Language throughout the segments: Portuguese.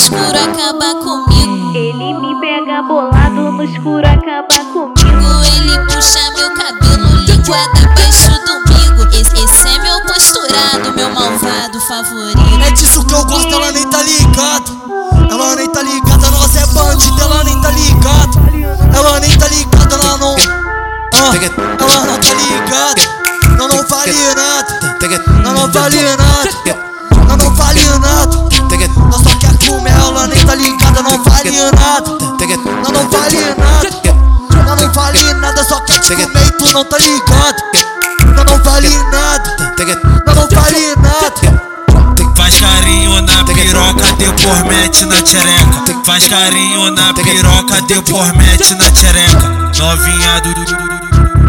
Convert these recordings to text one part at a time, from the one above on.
escuro, acaba comigo. Ele me pega bolado no escuro, acaba comigo. Ele puxa meu cabelo, linguada abaixo do umbigo. Esse, esse é meu posturado, meu malvado favorito. É disso que eu gosto, ela nem tá ligado. Ela nem tá ligada, nós é bandida, ela nem tá ligado. Ela nem tá ligada, ela não. Ah, ela não tá ligada. Não, não vale nada. Não, não vale nada. Vale nada. Não, não vale nada, só quer te comer e tu não tá ligado. Não, não vale nada. Não, não vale nada. Faz carinho na piroca, depois mete na tchereca. Faz carinho na piroca, depois mete na tchereca. Novinha do.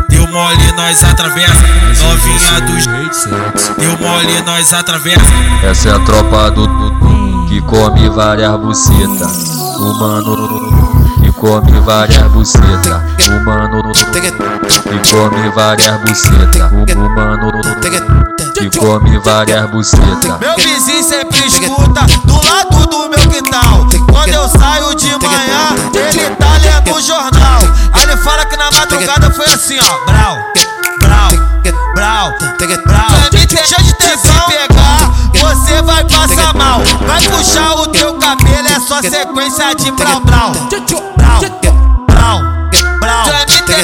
Deu mole, nós atravessa. Novinha do. Deu mole, nós atravessa. Essa é a tropa do Dudu que come várias bucetas. O mano come várias bucetas. O mano que come várias bucetas. O mano que come várias bucetas. Meu vizinho sempre escuta do lado do meu quintal. Quando eu saio de manhã, ele tá lendo o jornal. Aí ele fala que na madrugada foi assim, ó. Brau, brau, brau, brau. Me deixa de tesão só sequência de brau, brau. Brau, brau, brau.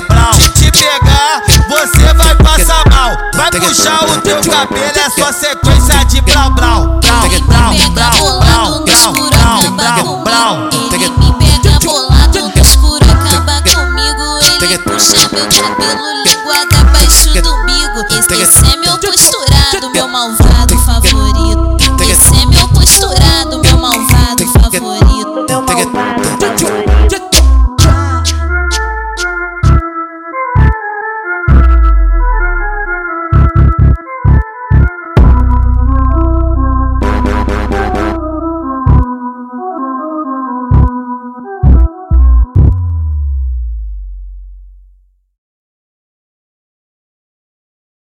Brau, te pegar, você vai passar mal. Vai puxar o teu cabelo, é só sequência de brau, brau. Brau, Ele brau, me pega brau, bolado brau, no brau, escuro, brau, brau, brau. Ele me pega bolado no escuro, acaba comigo. Ele puxa meu cabelo, linguada abaixo do umbigo. Esse, é meu posturado, meu malvado